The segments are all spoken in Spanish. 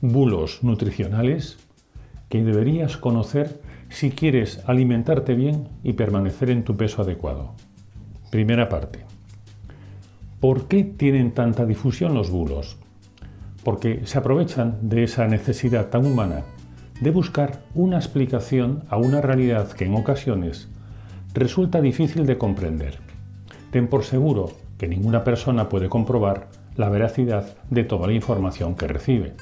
bulos nutricionales que deberías conocer si quieres alimentarte bien y permanecer en tu peso adecuado. Primera parte. ¿Por qué tienen tanta difusión los bulos? Porque se aprovechan de esa necesidad tan humana de buscar una explicación a una realidad que en ocasiones resulta difícil de comprender. Ten por seguro que ninguna persona puede comprobar la veracidad de toda la información que recibe.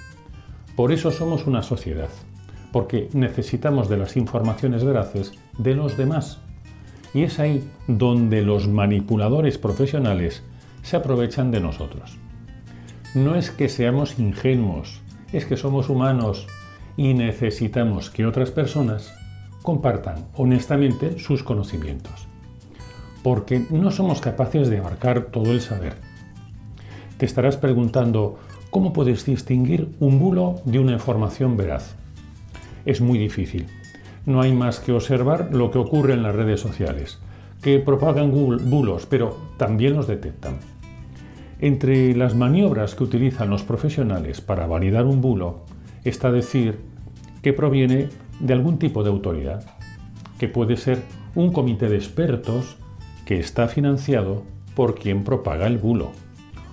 Por eso somos una sociedad, porque necesitamos de las informaciones veraces de los demás. Y es ahí donde los manipuladores profesionales se aprovechan de nosotros. No es que seamos ingenuos, es que somos humanos y necesitamos que otras personas compartan honestamente sus conocimientos. Porque no somos capaces de abarcar todo el saber. Te estarás preguntando, ¿Cómo puedes distinguir un bulo de una información veraz? Es muy difícil. No hay más que observar lo que ocurre en las redes sociales, que propagan bulos, pero también los detectan. Entre las maniobras que utilizan los profesionales para validar un bulo está decir que proviene de algún tipo de autoridad, que puede ser un comité de expertos que está financiado por quien propaga el bulo,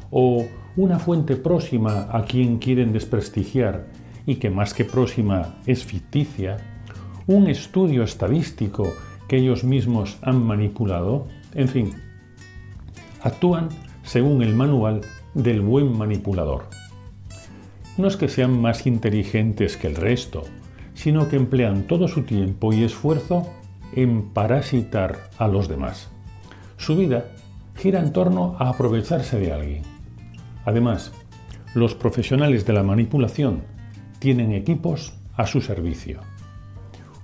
o una fuente próxima a quien quieren desprestigiar y que más que próxima es ficticia, un estudio estadístico que ellos mismos han manipulado, en fin, actúan según el manual del buen manipulador. No es que sean más inteligentes que el resto, sino que emplean todo su tiempo y esfuerzo en parasitar a los demás. Su vida gira en torno a aprovecharse de alguien. Además, los profesionales de la manipulación tienen equipos a su servicio.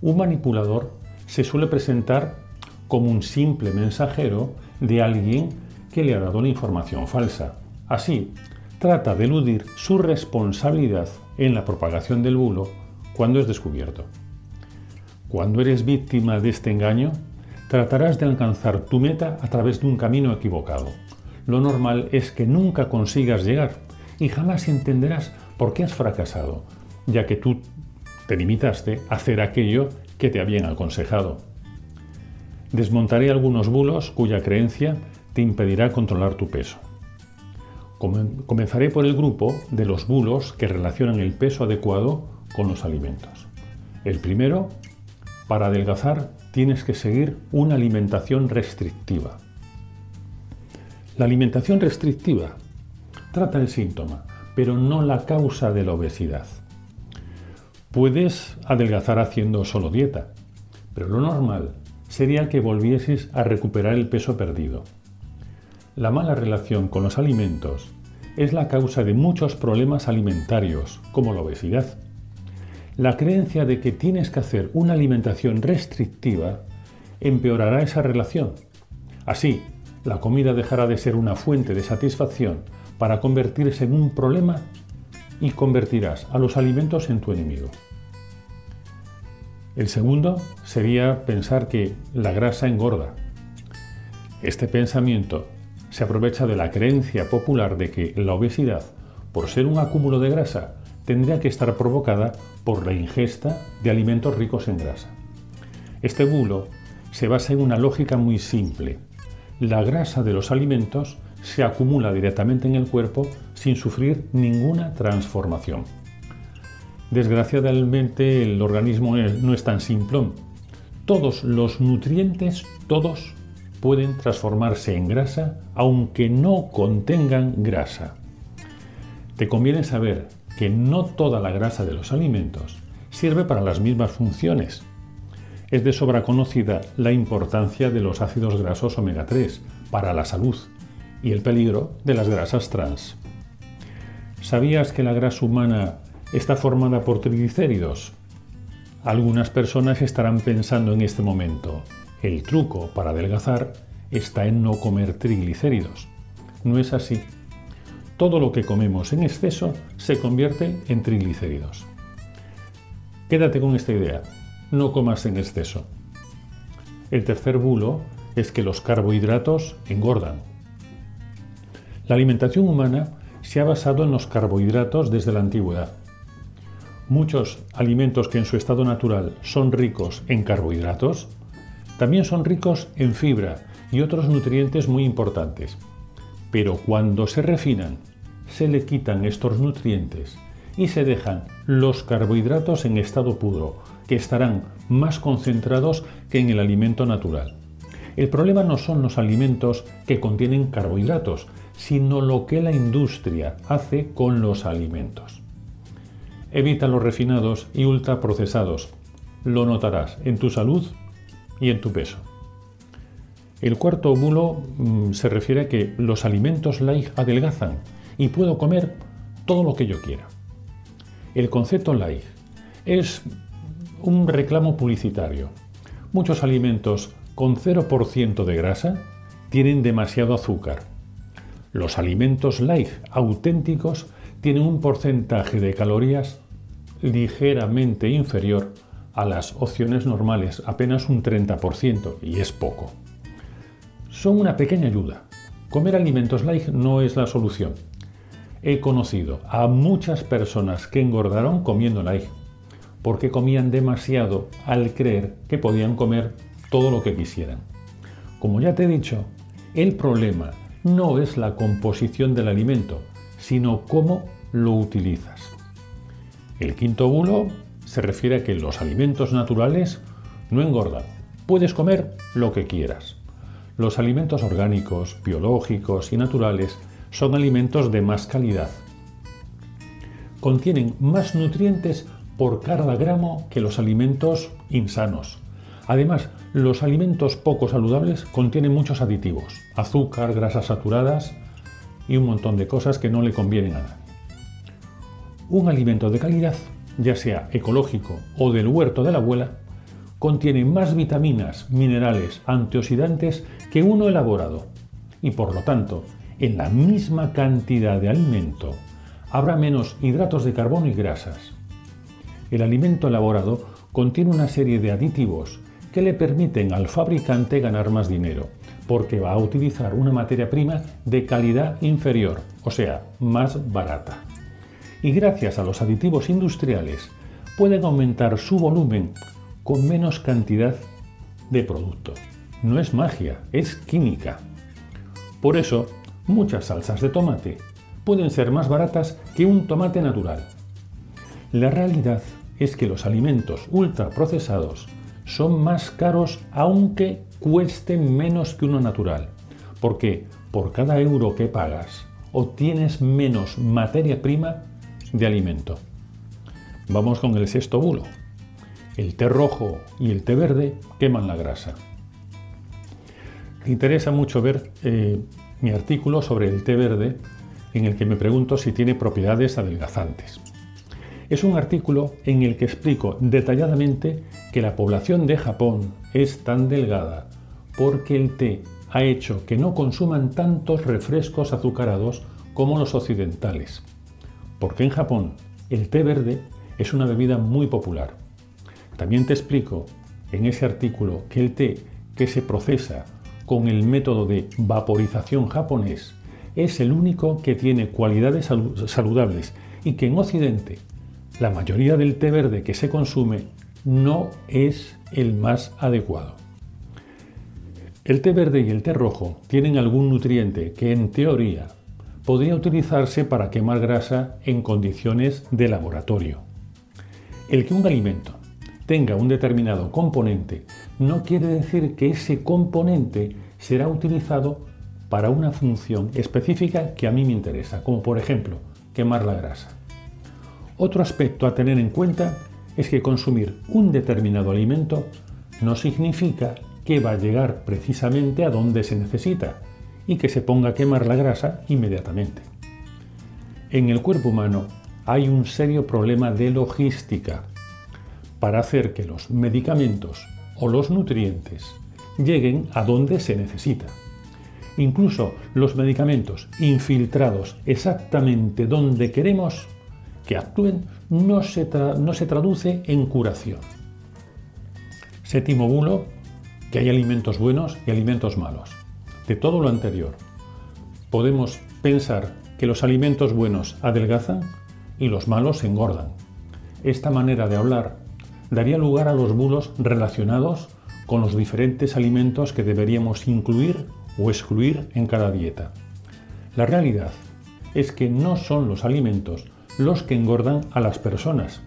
Un manipulador se suele presentar como un simple mensajero de alguien que le ha dado la información falsa. Así, trata de eludir su responsabilidad en la propagación del bulo cuando es descubierto. Cuando eres víctima de este engaño, tratarás de alcanzar tu meta a través de un camino equivocado lo normal es que nunca consigas llegar y jamás entenderás por qué has fracasado, ya que tú te limitaste a hacer aquello que te habían aconsejado. Desmontaré algunos bulos cuya creencia te impedirá controlar tu peso. Comenzaré por el grupo de los bulos que relacionan el peso adecuado con los alimentos. El primero, para adelgazar tienes que seguir una alimentación restrictiva. La alimentación restrictiva trata el síntoma, pero no la causa de la obesidad. Puedes adelgazar haciendo solo dieta, pero lo normal sería que volvieses a recuperar el peso perdido. La mala relación con los alimentos es la causa de muchos problemas alimentarios, como la obesidad. La creencia de que tienes que hacer una alimentación restrictiva empeorará esa relación. Así, la comida dejará de ser una fuente de satisfacción para convertirse en un problema y convertirás a los alimentos en tu enemigo. El segundo sería pensar que la grasa engorda. Este pensamiento se aprovecha de la creencia popular de que la obesidad, por ser un acúmulo de grasa, tendría que estar provocada por la ingesta de alimentos ricos en grasa. Este bulo se basa en una lógica muy simple la grasa de los alimentos se acumula directamente en el cuerpo sin sufrir ninguna transformación. Desgraciadamente el organismo no es tan simplón. Todos los nutrientes, todos, pueden transformarse en grasa aunque no contengan grasa. Te conviene saber que no toda la grasa de los alimentos sirve para las mismas funciones es de sobra conocida la importancia de los ácidos grasos omega 3 para la salud y el peligro de las grasas trans. ¿Sabías que la grasa humana está formada por triglicéridos. Algunas personas estarán pensando en este momento, el truco para adelgazar está en no comer triglicéridos. No es así. Todo lo que comemos en exceso se convierte en triglicéridos. Quédate con esta idea, no comas en exceso. El tercer bulo es que los carbohidratos engordan. La alimentación humana se ha basado en los carbohidratos desde la antigüedad. Muchos alimentos que en su estado natural son ricos en carbohidratos, también son ricos en fibra y otros nutrientes muy importantes. Pero cuando se refinan, se le quitan estos nutrientes y se dejan los carbohidratos en estado puro, que estarán más concentrados que en el alimento natural. El problema no son los alimentos que contienen carbohidratos, sino lo que la industria hace con los alimentos. Evita los refinados y ultraprocesados. Lo notarás en tu salud y en tu peso. El cuarto bulo mm, se refiere a que los alimentos light adelgazan y puedo comer todo lo que yo quiera. El concepto light es un reclamo publicitario. Muchos alimentos con 0% de grasa tienen demasiado azúcar. Los alimentos light auténticos tienen un porcentaje de calorías ligeramente inferior a las opciones normales, apenas un 30%, y es poco. Son una pequeña ayuda. Comer alimentos light no es la solución. He conocido a muchas personas que engordaron comiendo light, porque comían demasiado al creer que podían comer todo lo que quisieran. Como ya te he dicho, el problema no es la composición del alimento, sino cómo lo utilizas. El quinto bulo se refiere a que los alimentos naturales no engordan. Puedes comer lo que quieras. Los alimentos orgánicos, biológicos y naturales son alimentos de más calidad. Contienen más nutrientes por cada gramo que los alimentos insanos. Además, los alimentos poco saludables contienen muchos aditivos, azúcar, grasas saturadas y un montón de cosas que no le convienen a nadie. Un alimento de calidad, ya sea ecológico o del huerto de la abuela, contiene más vitaminas, minerales, antioxidantes que uno elaborado y por lo tanto, en la misma cantidad de alimento habrá menos hidratos de carbono y grasas. El alimento elaborado contiene una serie de aditivos que le permiten al fabricante ganar más dinero, porque va a utilizar una materia prima de calidad inferior, o sea, más barata y gracias a los aditivos industriales pueden aumentar su volumen con menos cantidad de producto. No es magia, es química. Por eso, muchas salsas de tomate pueden ser más baratas que un tomate natural. La realidad es que los alimentos ultraprocesados son más caros aunque cuesten menos que uno natural, porque por cada euro que pagas obtienes menos materia prima de alimento. Vamos con el sexto bulo. El té rojo y el té verde queman la grasa. Me interesa mucho ver eh, mi artículo sobre el té verde en el que me pregunto si tiene propiedades adelgazantes. Es un artículo en el que explico detalladamente que la población de Japón es tan delgada porque el té ha hecho que no consuman tantos refrescos azucarados como los occidentales porque en Japón el té verde es una bebida muy popular. También te explico en ese artículo que el té que se procesa con el método de vaporización japonés es el único que tiene cualidades saludables y que en Occidente la mayoría del té verde que se consume no es el más adecuado. El té verde y el té rojo tienen algún nutriente que en teoría podría utilizarse para quemar grasa en condiciones de laboratorio. El que un alimento tenga un determinado componente no quiere decir que ese componente será utilizado para una función específica que a mí me interesa, como por ejemplo quemar la grasa. Otro aspecto a tener en cuenta es que consumir un determinado alimento no significa que va a llegar precisamente a donde se necesita, y que se ponga a quemar la grasa inmediatamente. En el cuerpo humano hay un serio problema de logística para hacer que los medicamentos o los nutrientes lleguen a donde se necesita. Incluso los medicamentos infiltrados exactamente donde queremos que actúen no se, no se traduce en curación. Séptimo bulo, que hay alimentos buenos y alimentos malos. De todo lo anterior, podemos pensar que los alimentos buenos adelgazan y los malos engordan. Esta manera de hablar daría lugar a los bulos relacionados con los diferentes alimentos que deberíamos incluir o excluir en cada dieta. La realidad es que no son los alimentos los que engordan a las personas,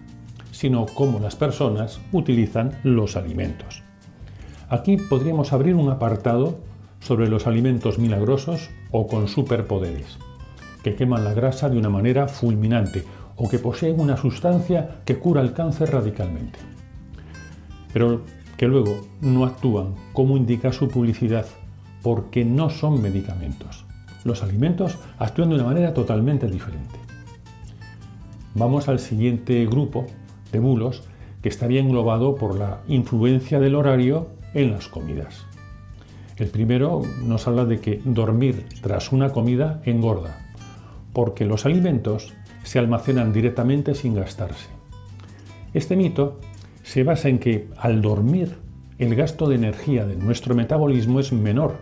sino cómo las personas utilizan los alimentos. Aquí podríamos abrir un apartado sobre los alimentos milagrosos o con superpoderes, que queman la grasa de una manera fulminante o que poseen una sustancia que cura el cáncer radicalmente. Pero que luego no actúan como indica su publicidad porque no son medicamentos. Los alimentos actúan de una manera totalmente diferente. Vamos al siguiente grupo de bulos que estaría englobado por la influencia del horario en las comidas. El primero nos habla de que dormir tras una comida engorda, porque los alimentos se almacenan directamente sin gastarse. Este mito se basa en que al dormir el gasto de energía de nuestro metabolismo es menor,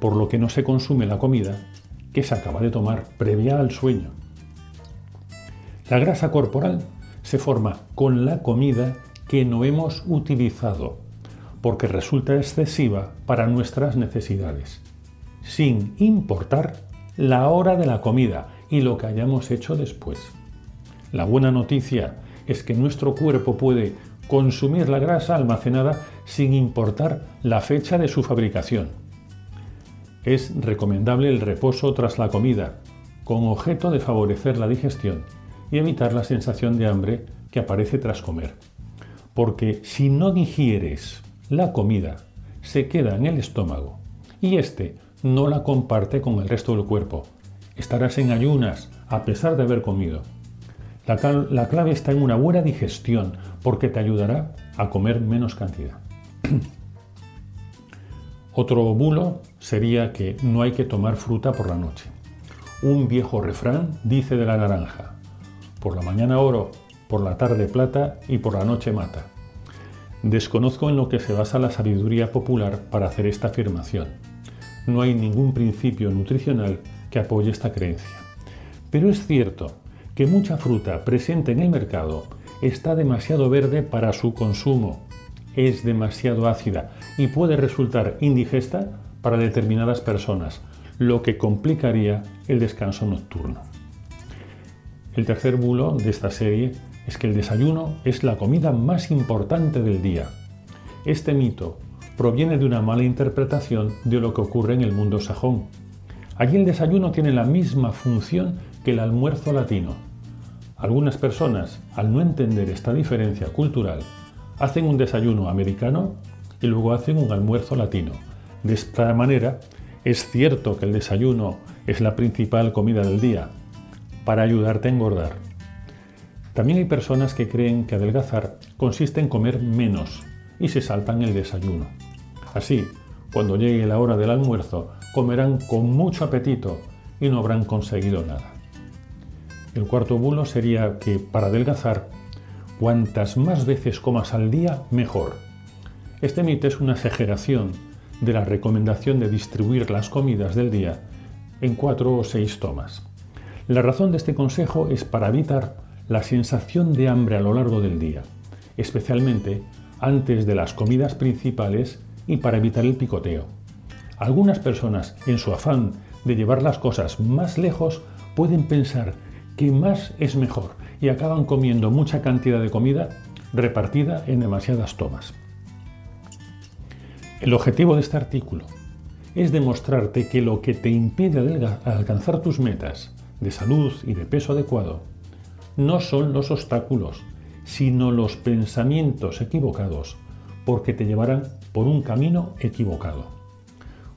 por lo que no se consume la comida que se acaba de tomar previa al sueño. La grasa corporal se forma con la comida que no hemos utilizado, porque resulta excesiva para nuestras necesidades, sin importar la hora de la comida y lo que hayamos hecho después. La buena noticia es que nuestro cuerpo puede consumir la grasa almacenada sin importar la fecha de su fabricación. Es recomendable el reposo tras la comida, con objeto de favorecer la digestión y evitar la sensación de hambre que aparece tras comer. Porque si no digieres la comida, se queda en el estómago y éste no la comparte con el resto del cuerpo. Estarás en ayunas a pesar de haber comido. La, clave está en una buena digestión porque te ayudará a comer menos cantidad. Otro bulo sería que no hay que tomar fruta por la noche. Un viejo refrán dice de la naranja, por la mañana oro, por la tarde plata y por la noche mata. Desconozco en lo que se basa la sabiduría popular para hacer esta afirmación. No hay ningún principio nutricional que apoye esta creencia. Pero es cierto que mucha fruta presente en el mercado está demasiado verde para su consumo, es demasiado ácida y puede resultar indigesta para determinadas personas, lo que complicaría el descanso nocturno. El tercer bulo de esta serie es que el desayuno es la comida más importante del día. Este mito proviene de una mala interpretación de lo que ocurre en el mundo sajón. Allí el desayuno tiene la misma función que el almuerzo latino, algunas personas, al no entender esta diferencia cultural, hacen un desayuno americano y luego hacen un almuerzo latino. De esta manera, es cierto que el desayuno es la principal comida del día para ayudarte a engordar. También hay personas que creen que adelgazar consiste en comer menos y se saltan el desayuno. Así, cuando llegue la hora del almuerzo, comerán con mucho apetito y no habrán conseguido nada. El cuarto bulo sería que para adelgazar, cuantas más veces comas al día, mejor. Este mito es una exageración de la recomendación de distribuir las comidas del día en cuatro o seis tomas. La razón de este consejo es para evitar la sensación de hambre a lo largo del día, especialmente antes de las comidas principales y para evitar el picoteo. Algunas personas, en su afán de llevar las cosas más lejos, pueden pensar que más es mejor y acaban comiendo mucha cantidad de comida repartida en demasiadas tomas. El objetivo de este artículo es demostrarte que lo que te impide alcanzar tus metas de salud y de peso adecuado no son los obstáculos, sino los pensamientos equivocados, porque te llevarán por un camino equivocado.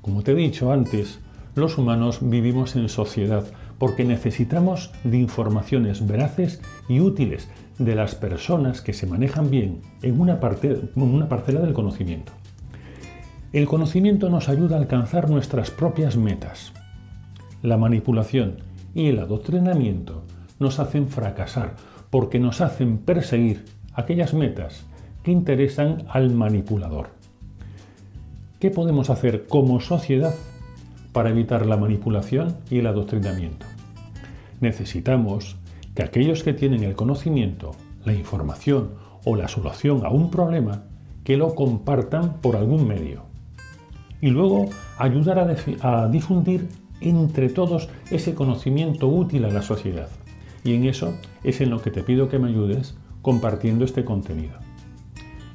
Como te he dicho antes, los humanos vivimos en sociedad porque necesitamos de informaciones veraces y útiles de las personas que se manejan bien en una, una parcela del conocimiento. El conocimiento nos ayuda a alcanzar nuestras propias metas. La manipulación y el adoctrinamiento nos hacen fracasar porque nos hacen perseguir aquellas metas que interesan al manipulador. ¿Qué podemos hacer como sociedad para evitar la manipulación y el adoctrinamiento? Necesitamos que aquellos que tienen el conocimiento, la información o la solución a un problema, que lo compartan por algún medio. Y luego ayudar a, difundir entre todos ese conocimiento útil a la sociedad. Y en eso es en lo que te pido que me ayudes compartiendo este contenido.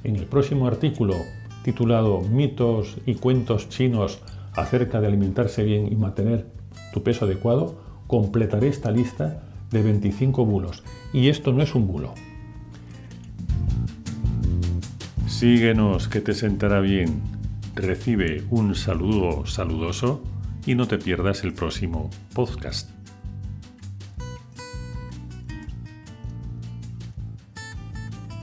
En el próximo artículo titulado Mitos y cuentos chinos acerca de alimentarse bien y mantener tu peso adecuado, completaré esta lista de 25 bulos. Y esto no es un bulo. Síguenos que te sentará bien. Recibe un saludo saludoso y no te pierdas el próximo podcast.